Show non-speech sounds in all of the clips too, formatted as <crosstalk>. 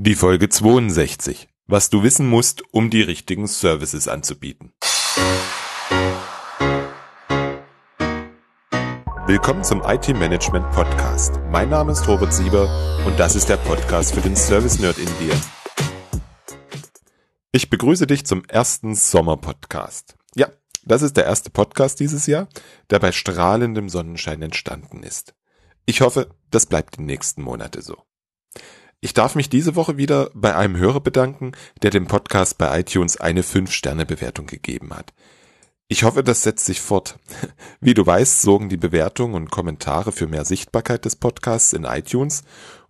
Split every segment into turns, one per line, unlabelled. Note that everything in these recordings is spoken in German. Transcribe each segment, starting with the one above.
Die Folge 62. Was du wissen musst, um die richtigen Services anzubieten. Willkommen zum IT Management Podcast. Mein Name ist Robert Sieber und das ist der Podcast für den Service Nerd in dir. Ich begrüße dich zum ersten Sommerpodcast. Ja, das ist der erste Podcast dieses Jahr, der bei strahlendem Sonnenschein entstanden ist. Ich hoffe, das bleibt die nächsten Monate so. Ich darf mich diese Woche wieder bei einem Hörer bedanken, der dem Podcast bei iTunes eine 5-Sterne-Bewertung gegeben hat. Ich hoffe, das setzt sich fort. <laughs> Wie du weißt, sorgen die Bewertungen und Kommentare für mehr Sichtbarkeit des Podcasts in iTunes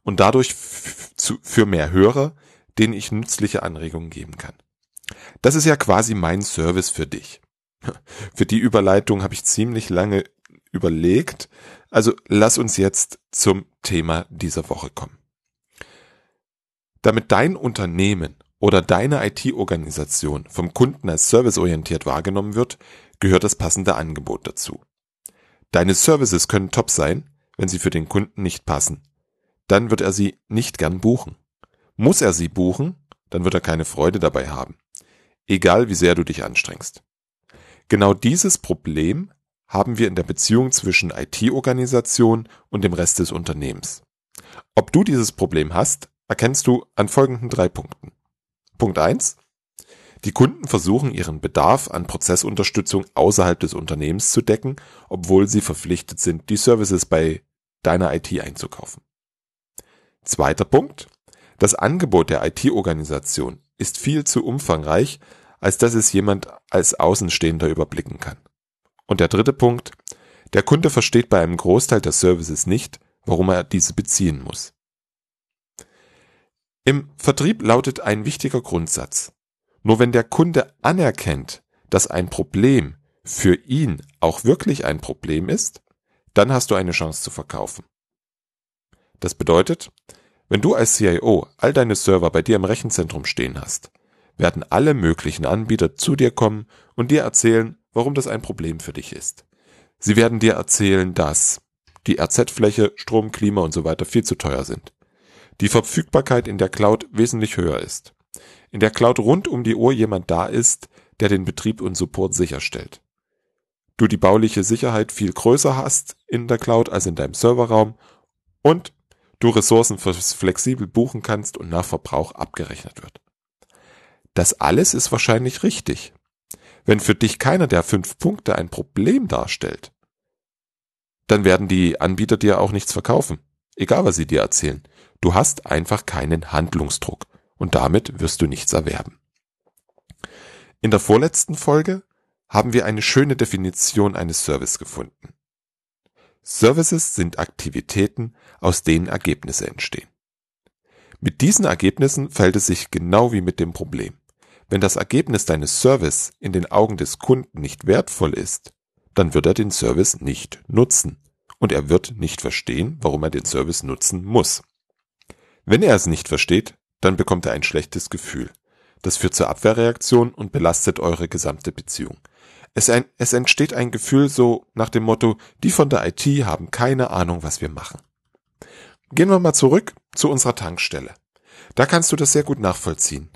und dadurch für mehr Hörer, denen ich nützliche Anregungen geben kann. Das ist ja quasi mein Service für dich. <laughs> Für die Überleitung habe ich ziemlich lange überlegt, also lass uns jetzt zum Thema dieser Woche kommen. Damit dein Unternehmen oder deine IT-Organisation vom Kunden als serviceorientiert wahrgenommen wird, gehört das passende Angebot dazu. Deine Services können top sein, wenn sie für den Kunden nicht passen. Dann wird er sie nicht gern buchen. Muss er sie buchen, dann wird er keine Freude dabei haben. Egal wie sehr du dich anstrengst. Genau dieses Problem haben wir in der Beziehung zwischen IT-Organisation und dem Rest des Unternehmens. Ob du dieses Problem hast, erkennst du an folgenden drei Punkten. Punkt eins: Die Kunden versuchen ihren Bedarf an Prozessunterstützung außerhalb des Unternehmens zu decken, obwohl sie verpflichtet sind, die Services bei deiner IT einzukaufen. Zweiter Punkt. Das Angebot der IT-Organisation ist viel zu umfangreich, als dass es jemand als Außenstehender überblicken kann. Und der dritte Punkt, der Kunde versteht bei einem Großteil der Services nicht, warum er diese beziehen muss. Im Vertrieb lautet ein wichtiger Grundsatz. Nur wenn der Kunde anerkennt, dass ein Problem für ihn auch wirklich ein Problem ist, dann hast du eine Chance zu verkaufen. Das bedeutet, wenn du als CIO all deine Server bei dir im Rechenzentrum stehen hast, werden alle möglichen Anbieter zu dir kommen und dir erzählen, warum das ein Problem für dich ist. Sie werden dir erzählen, dass die RZ-Fläche, Strom, Klima und so weiter viel zu teuer sind. Die Verfügbarkeit in der Cloud wesentlich höher ist. In der Cloud rund um die Uhr jemand da ist, der den Betrieb und Support sicherstellt. Du die bauliche Sicherheit viel größer hast in der Cloud als in deinem Serverraum und du Ressourcen flexibel buchen kannst und nach Verbrauch abgerechnet wird. Das alles ist wahrscheinlich richtig. Wenn für dich keiner der fünf Punkte ein Problem darstellt, dann werden die Anbieter dir auch nichts verkaufen, egal was sie dir erzählen. Du hast einfach keinen Handlungsdruck und damit wirst du nichts erwerben. In der vorletzten Folge haben wir eine schöne Definition eines Service gefunden. Services sind Aktivitäten, aus denen Ergebnisse entstehen. Mit diesen Ergebnissen fällt es sich genau wie mit dem Problem. Wenn das Ergebnis deines Service in den Augen des Kunden nicht wertvoll ist, dann wird er den Service nicht nutzen und er wird nicht verstehen, warum er den Service nutzen muss. Wenn er es nicht versteht, dann bekommt er ein schlechtes Gefühl. Das führt zur Abwehrreaktion und belastet eure gesamte Beziehung. Es, ein, es entsteht ein Gefühl so nach dem Motto, die von der IT haben keine Ahnung, was wir machen. Gehen wir mal zurück zu unserer Tankstelle. Da kannst du das sehr gut nachvollziehen.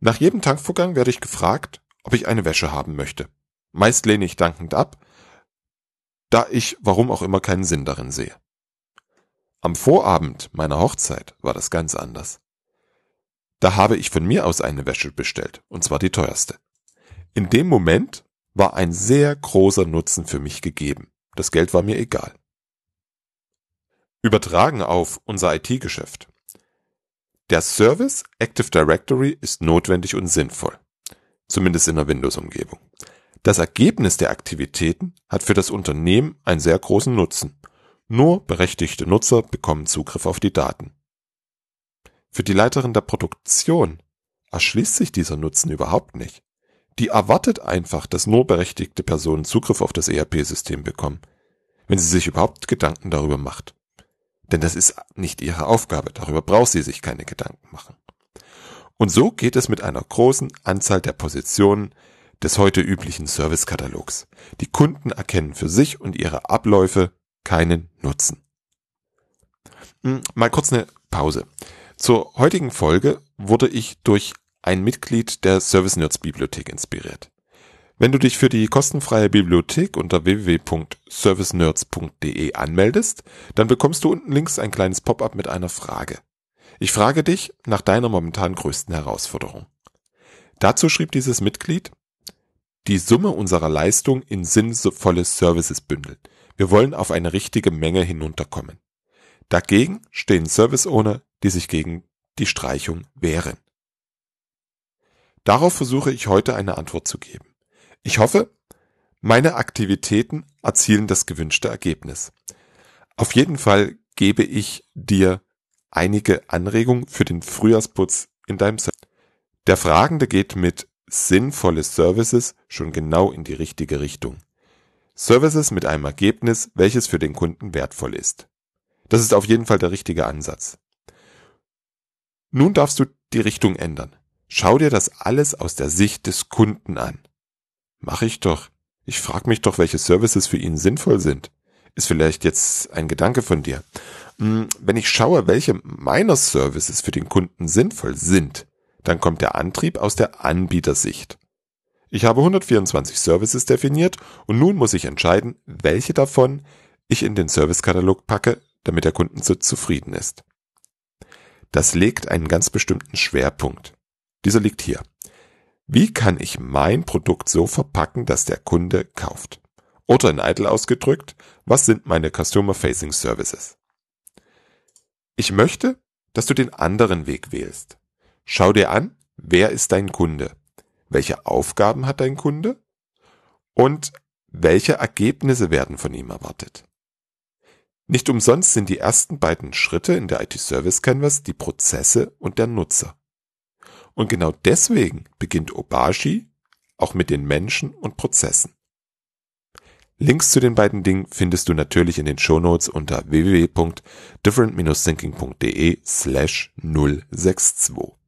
Nach jedem Tankvorgang werde ich gefragt, ob ich eine Wäsche haben möchte. Meist lehne ich dankend ab, da ich warum auch immer keinen Sinn darin sehe. Am Vorabend meiner Hochzeit war das ganz anders. Da habe ich von mir aus eine Wäsche bestellt, und zwar die teuerste. In dem Moment war ein sehr großer Nutzen für mich gegeben. Das Geld war mir egal. Übertragen auf unser IT-Geschäft. Der Service Active Directory ist notwendig und sinnvoll, zumindest in der Windows-Umgebung. Das Ergebnis der Aktivitäten hat für das Unternehmen einen sehr großen Nutzen. Nur berechtigte Nutzer bekommen Zugriff auf die Daten. Für die Leiterin der Produktion erschließt sich dieser Nutzen überhaupt nicht. Die erwartet einfach, dass nur berechtigte Personen Zugriff auf das ERP-System bekommen, wenn sie sich überhaupt Gedanken darüber macht. Denn das ist nicht ihre Aufgabe, darüber braucht sie sich keine Gedanken machen. Und so geht es mit einer großen Anzahl der Positionen des heute üblichen Servicekatalogs. Die Kunden erkennen für sich und ihre Abläufe keinen Nutzen. Hm, mal kurz eine Pause. Zur heutigen Folge wurde ich durch ein Mitglied der Service Nerds Bibliothek inspiriert. Wenn du dich für die kostenfreie Bibliothek unter www.servicenerds.de anmeldest, dann bekommst du unten links ein kleines Pop-up mit einer Frage. Ich frage dich nach deiner momentan größten Herausforderung. Dazu schrieb dieses Mitglied, die Summe unserer Leistung in sinnvolle Services bündeln. Wir wollen auf eine richtige Menge hinunterkommen. Dagegen stehen Service Owner, die sich gegen die Streichung wehren. Darauf versuche ich heute eine Antwort zu geben. Ich hoffe, meine Aktivitäten erzielen das gewünschte Ergebnis. Auf jeden Fall gebe ich dir einige Anregungen für den Frühjahrsputz in deinem Service. Der Fragende geht mit sinnvolle Services schon genau in die richtige Richtung. Services mit einem Ergebnis, welches für den Kunden wertvoll ist. Das ist auf jeden Fall der richtige Ansatz. Nun darfst du die Richtung ändern. Schau dir das alles aus der Sicht des Kunden an. Mach ich doch. Ich frage mich doch, welche Services für ihn sinnvoll sind. Ist vielleicht jetzt ein Gedanke von dir. Hm, wenn ich schaue, welche meiner Services für den Kunden sinnvoll sind, dann kommt der Antrieb aus der Anbietersicht. Ich habe 124 Services definiert und nun muss ich entscheiden, welche davon ich in den Servicekatalog packe, damit der Kunde so zufrieden ist. Das legt einen ganz bestimmten Schwerpunkt. Dieser liegt hier. Wie kann ich mein Produkt so verpacken, dass der Kunde kauft? Oder in Eitel ausgedrückt, was sind meine Customer-Facing Services? Ich möchte, dass du den anderen Weg wählst. Schau dir an, wer ist dein Kunde? Welche Aufgaben hat dein Kunde? Und welche Ergebnisse werden von ihm erwartet? Nicht umsonst sind die ersten beiden Schritte in der IT Service Canvas die Prozesse und der Nutzer. Und genau deswegen beginnt Obashi auch mit den Menschen und Prozessen. Links zu den beiden Dingen findest du natürlich in den Shownotes unter www.different-thinking.de slash 062.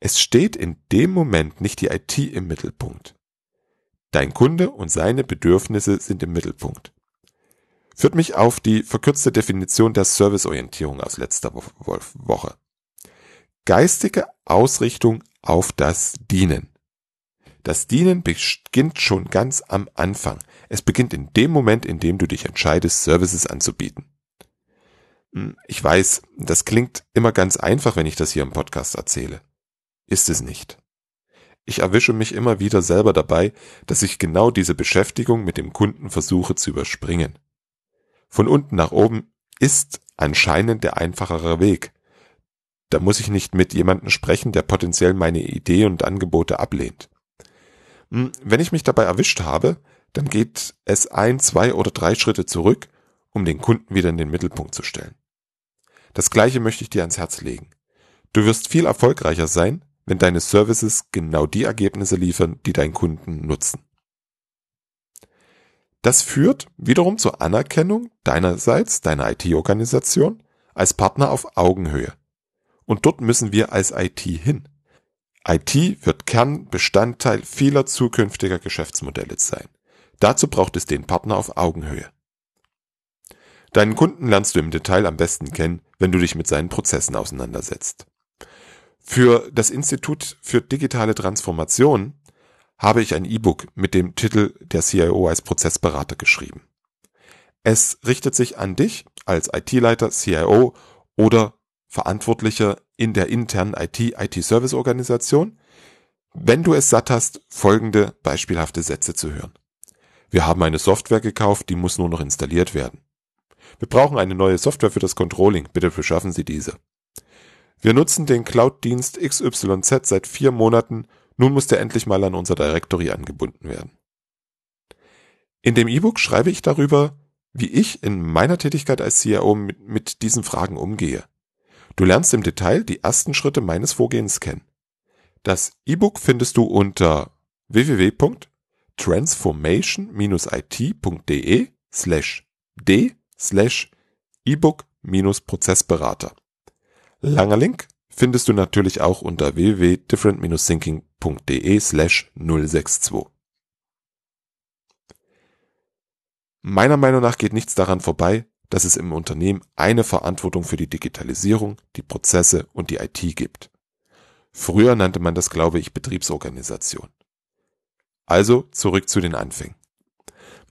Es steht in dem Moment nicht die IT im Mittelpunkt. Dein Kunde und seine Bedürfnisse sind im Mittelpunkt. Führt mich auf die verkürzte Definition der Serviceorientierung aus letzter Woche. Geistige Ausrichtung auf das Dienen. Das Dienen beginnt schon ganz am Anfang. Es beginnt in dem Moment, in dem du dich entscheidest, Services anzubieten. Hm, ich weiß, das klingt immer ganz einfach, wenn ich das hier im Podcast erzähle ist es nicht. Ich erwische mich immer wieder selber dabei, dass ich genau diese Beschäftigung mit dem Kunden versuche zu überspringen. Von unten nach oben ist anscheinend der einfachere Weg. Da muss ich nicht mit jemandem sprechen, der potenziell meine Idee und Angebote ablehnt. Hm, wenn ich mich dabei erwischt habe, dann geht es ein, zwei oder drei Schritte zurück, um den Kunden wieder in den Mittelpunkt zu stellen. Das gleiche möchte ich dir ans Herz legen. Du wirst viel erfolgreicher sein, wenn deine Services genau die Ergebnisse liefern, die dein Kunden nutzen. Das führt wiederum zur Anerkennung deinerseits, deiner IT-Organisation, als Partner auf Augenhöhe. Und dort müssen wir als IT hin. IT wird Kernbestandteil vieler zukünftiger Geschäftsmodelle sein. Dazu braucht es den Partner auf Augenhöhe. Deinen Kunden lernst du im Detail am besten kennen, wenn du dich mit seinen Prozessen auseinandersetzt. Für das Institut für digitale Transformation habe ich ein E-Book mit dem Titel Der CIO als Prozessberater geschrieben. Es richtet sich an dich als IT-Leiter, CIO oder Verantwortlicher in der internen IT-IT-Service-Organisation, wenn du es satt hast, folgende beispielhafte Sätze zu hören. Wir haben eine Software gekauft, die muss nur noch installiert werden. Wir brauchen eine neue Software für das Controlling, bitte beschaffen Sie diese. Wir nutzen den Cloud-Dienst XYZ seit vier Monaten, nun muss der endlich mal an unser Directory angebunden werden. In dem E-Book schreibe ich darüber, wie ich in meiner Tätigkeit als CIO mit, mit diesen Fragen umgehe. Du lernst im Detail die ersten Schritte meines Vorgehens kennen. Das E-Book findest du unter www.transformation-it.de slash d slash ebook-prozessberater. Langer Link findest du natürlich auch unter www.different-thinking.de slash 062. Meiner Meinung nach geht nichts daran vorbei, dass es im Unternehmen eine Verantwortung für die Digitalisierung, die Prozesse und die IT gibt. Früher nannte man das, glaube ich, Betriebsorganisation. Also zurück zu den Anfängen.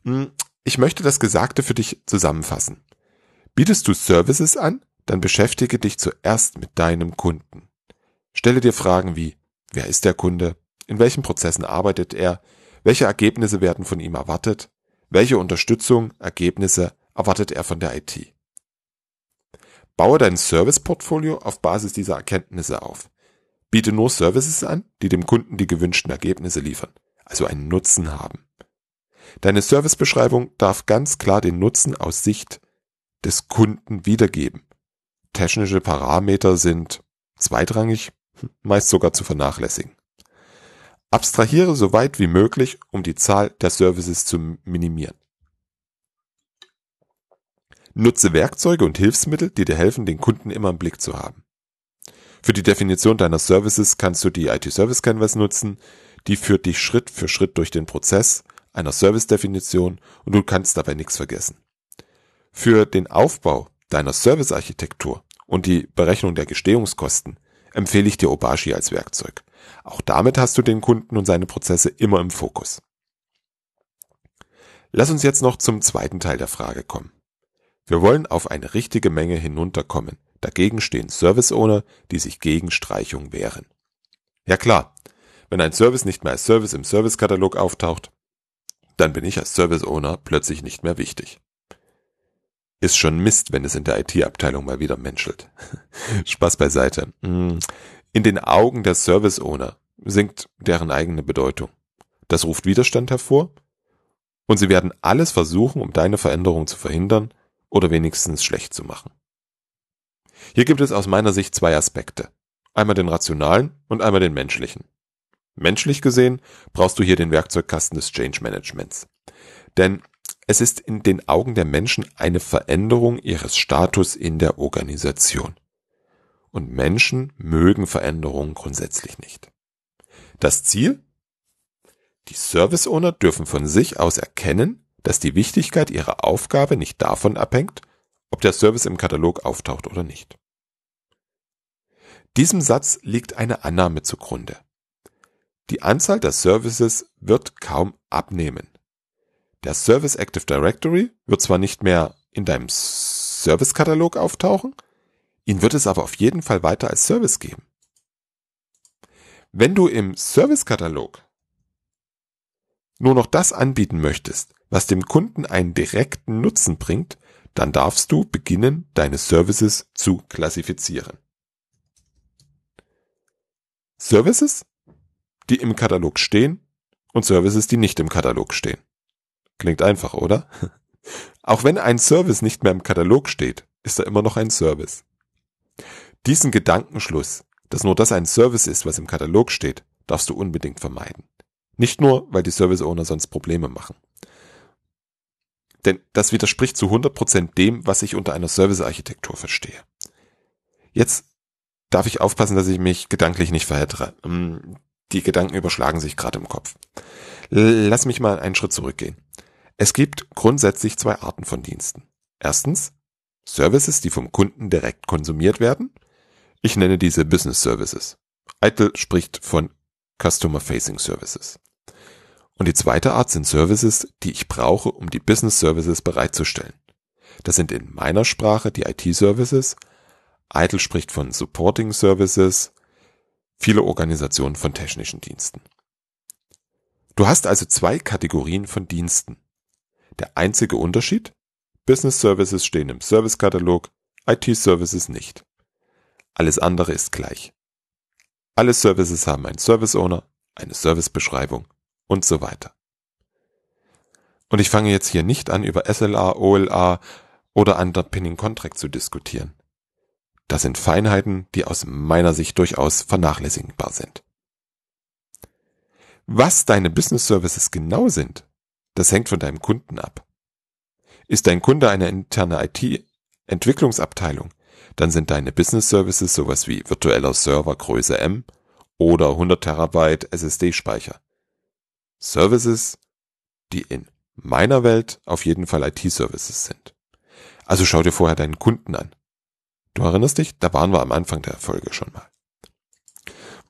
Hm, ich möchte das Gesagte für dich zusammenfassen. Bietest du Services an, dann beschäftige dich zuerst mit deinem Kunden. Stelle dir Fragen wie, wer ist der Kunde? In welchen Prozessen arbeitet er? Welche Ergebnisse werden von ihm erwartet? Welche Unterstützung, Ergebnisse erwartet er von der IT? Baue dein Serviceportfolio auf Basis dieser Erkenntnisse auf. Biete nur Services an, die dem Kunden die gewünschten Ergebnisse liefern, also einen Nutzen haben. Deine Servicebeschreibung darf ganz klar den Nutzen aus Sicht des Kunden wiedergeben. Technische Parameter sind zweitrangig, meist sogar zu vernachlässigen. Abstrahiere so weit wie möglich, um die Zahl der Services zu minimieren. Nutze Werkzeuge und Hilfsmittel, die dir helfen, den Kunden immer im Blick zu haben. Für die Definition deiner Services kannst du die IT Service Canvas nutzen, die führt dich Schritt für Schritt durch den Prozess einer Service-Definition und du kannst dabei nichts vergessen. Für den Aufbau deiner Service-Architektur und die Berechnung der Gestehungskosten empfehle ich dir Obashi als Werkzeug. Auch damit hast du den Kunden und seine Prozesse immer im Fokus. Lass uns jetzt noch zum zweiten Teil der Frage kommen. Wir wollen auf eine richtige Menge hinunterkommen. Dagegen stehen Service Owner, die sich gegen Streichung wehren. Ja klar, wenn ein Service nicht mehr als Service im Servicekatalog auftaucht, dann bin ich als Service Owner plötzlich nicht mehr wichtig. Ist schon Mist, wenn es in der IT-Abteilung mal wieder menschelt. <laughs> Spaß beiseite. Mm. In den Augen der Service Owner sinkt deren eigene Bedeutung. Das ruft Widerstand hervor und sie werden alles versuchen, um deine Veränderung zu verhindern oder wenigstens schlecht zu machen. Hier gibt es aus meiner Sicht zwei Aspekte. Einmal den rationalen und einmal den menschlichen. Menschlich gesehen brauchst du hier den Werkzeugkasten des Change Managements. Denn es ist in den Augen der Menschen eine Veränderung ihres Status in der Organisation. Und Menschen mögen Veränderungen grundsätzlich nicht. Das Ziel? Die Service Owner dürfen von sich aus erkennen, dass die Wichtigkeit ihrer Aufgabe nicht davon abhängt, ob der Service im Katalog auftaucht oder nicht. Diesem Satz liegt eine Annahme zugrunde. Die Anzahl der Services wird kaum abnehmen. Der Service Active Directory wird zwar nicht mehr in deinem Servicekatalog auftauchen, ihn wird es aber auf jeden Fall weiter als Service geben. Wenn du im Servicekatalog nur noch das anbieten möchtest, was dem Kunden einen direkten Nutzen bringt, dann darfst du beginnen, deine Services zu klassifizieren. Services, die im Katalog stehen und Services, die nicht im Katalog stehen. Klingt einfach, oder? <laughs> Auch wenn ein Service nicht mehr im Katalog steht, ist er immer noch ein Service. Diesen Gedankenschluss, dass nur das ein Service ist, was im Katalog steht, darfst du unbedingt vermeiden. Nicht nur, weil die Service Owner sonst Probleme machen. Denn das widerspricht zu 100% dem, was ich unter einer Servicearchitektur verstehe. Jetzt darf ich aufpassen, dass ich mich gedanklich nicht verhedere. Ähm, die Gedanken überschlagen sich gerade im Kopf. Lass mich mal einen Schritt zurückgehen. Es gibt grundsätzlich zwei Arten von Diensten. Erstens Services, die vom Kunden direkt konsumiert werden. Ich nenne diese Business Services. Eitel spricht von Customer Facing Services. Und die zweite Art sind Services, die ich brauche, um die Business Services bereitzustellen. Das sind in meiner Sprache die IT-Services. Eitel spricht von Supporting Services, viele Organisationen von technischen Diensten. Du hast also zwei Kategorien von Diensten. Der einzige Unterschied? Business Services stehen im Servicekatalog, IT Services nicht. Alles andere ist gleich. Alle Services haben einen Service Owner, eine Servicebeschreibung und so weiter. Und ich fange jetzt hier nicht an, über SLA, OLA oder Underpinning Contract zu diskutieren. Das sind Feinheiten, die aus meiner Sicht durchaus vernachlässigbar sind. Was deine Business Services genau sind, das hängt von deinem Kunden ab. Ist dein Kunde eine interne IT-Entwicklungsabteilung, dann sind deine Business Services sowas wie virtueller Server Größe M oder 100 Terabyte SSD-Speicher. Services, die in meiner Welt auf jeden Fall IT-Services sind. Also schau dir vorher deinen Kunden an. Du erinnerst dich, da waren wir am Anfang der Folge schon mal.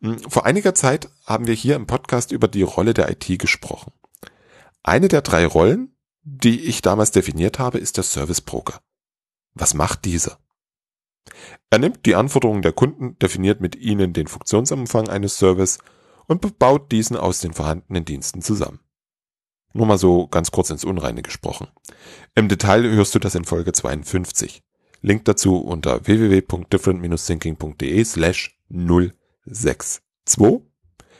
Hm, vor einiger Zeit haben wir hier im Podcast über die Rolle der IT gesprochen. Eine der drei Rollen, die ich damals definiert habe, ist der Service Broker. Was macht dieser? Er nimmt die Anforderungen der Kunden, definiert mit ihnen den Funktionsumfang eines Service und baut diesen aus den vorhandenen Diensten zusammen. Nur mal so ganz kurz ins Unreine gesprochen. Im Detail hörst du das in Folge 52. Link dazu unter www.different-thinking.de slash 062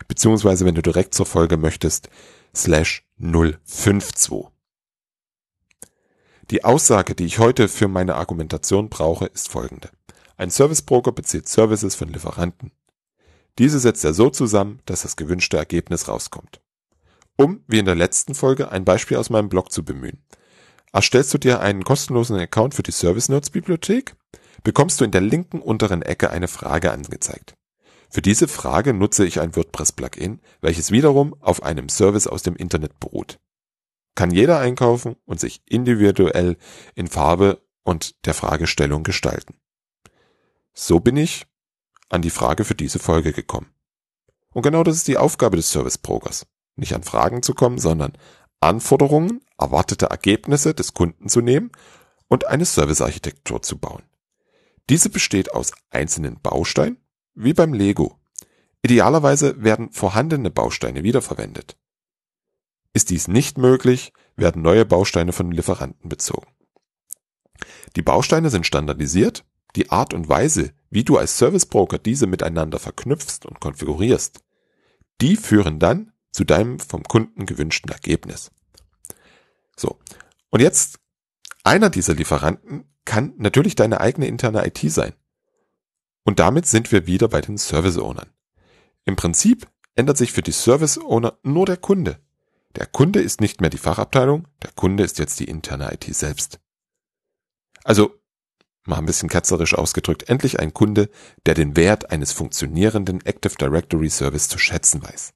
beziehungsweise wenn du direkt zur Folge möchtest, slash 052. Die Aussage, die ich heute für meine Argumentation brauche, ist folgende. Ein Service Broker bezieht Services von Lieferanten. Diese setzt er so zusammen, dass das gewünschte Ergebnis rauskommt. Um, wie in der letzten Folge, ein Beispiel aus meinem Blog zu bemühen. Erstellst du dir einen kostenlosen Account für die Service Notes Bibliothek, bekommst du in der linken unteren Ecke eine Frage angezeigt. Für diese Frage nutze ich ein WordPress-Plugin, welches wiederum auf einem Service aus dem Internet beruht. Kann jeder einkaufen und sich individuell in Farbe und der Fragestellung gestalten. So bin ich an die Frage für diese Folge gekommen. Und genau das ist die Aufgabe des Service Brokers. Nicht an Fragen zu kommen, sondern Anforderungen, erwartete Ergebnisse des Kunden zu nehmen und eine Servicearchitektur zu bauen. Diese besteht aus einzelnen Bausteinen, wie beim Lego. Idealerweise werden vorhandene Bausteine wiederverwendet. Ist dies nicht möglich, werden neue Bausteine von Lieferanten bezogen. Die Bausteine sind standardisiert die Art und Weise, wie du als Service Broker diese miteinander verknüpfst und konfigurierst, die führen dann zu deinem vom Kunden gewünschten Ergebnis. So. Und jetzt, einer dieser Lieferanten kann natürlich deine eigene interne IT sein. Und damit sind wir wieder bei den Service Ownern. Im Prinzip ändert sich für die Service Owner nur der Kunde. Der Kunde ist nicht mehr die Fachabteilung, der Kunde ist jetzt die interne IT selbst. Also mal ein bisschen ketzerisch ausgedrückt, endlich ein Kunde, der den Wert eines funktionierenden Active Directory Service zu schätzen weiß.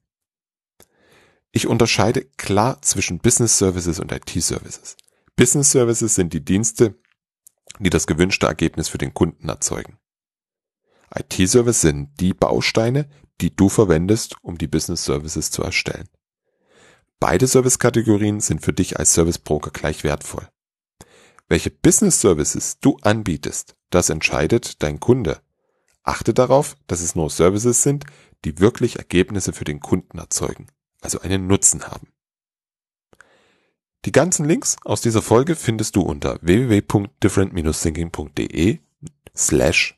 Ich unterscheide klar zwischen Business Services und IT Services. Business Services sind die Dienste, die das gewünschte Ergebnis für den Kunden erzeugen. IT Services sind die Bausteine, die du verwendest, um die Business Services zu erstellen. Beide Service-Kategorien sind für dich als Service Broker gleich wertvoll. Welche Business Services du anbietest, das entscheidet dein Kunde. Achte darauf, dass es nur Services sind, die wirklich Ergebnisse für den Kunden erzeugen, also einen Nutzen haben. Die ganzen Links aus dieser Folge findest du unter www.different-thinking.de slash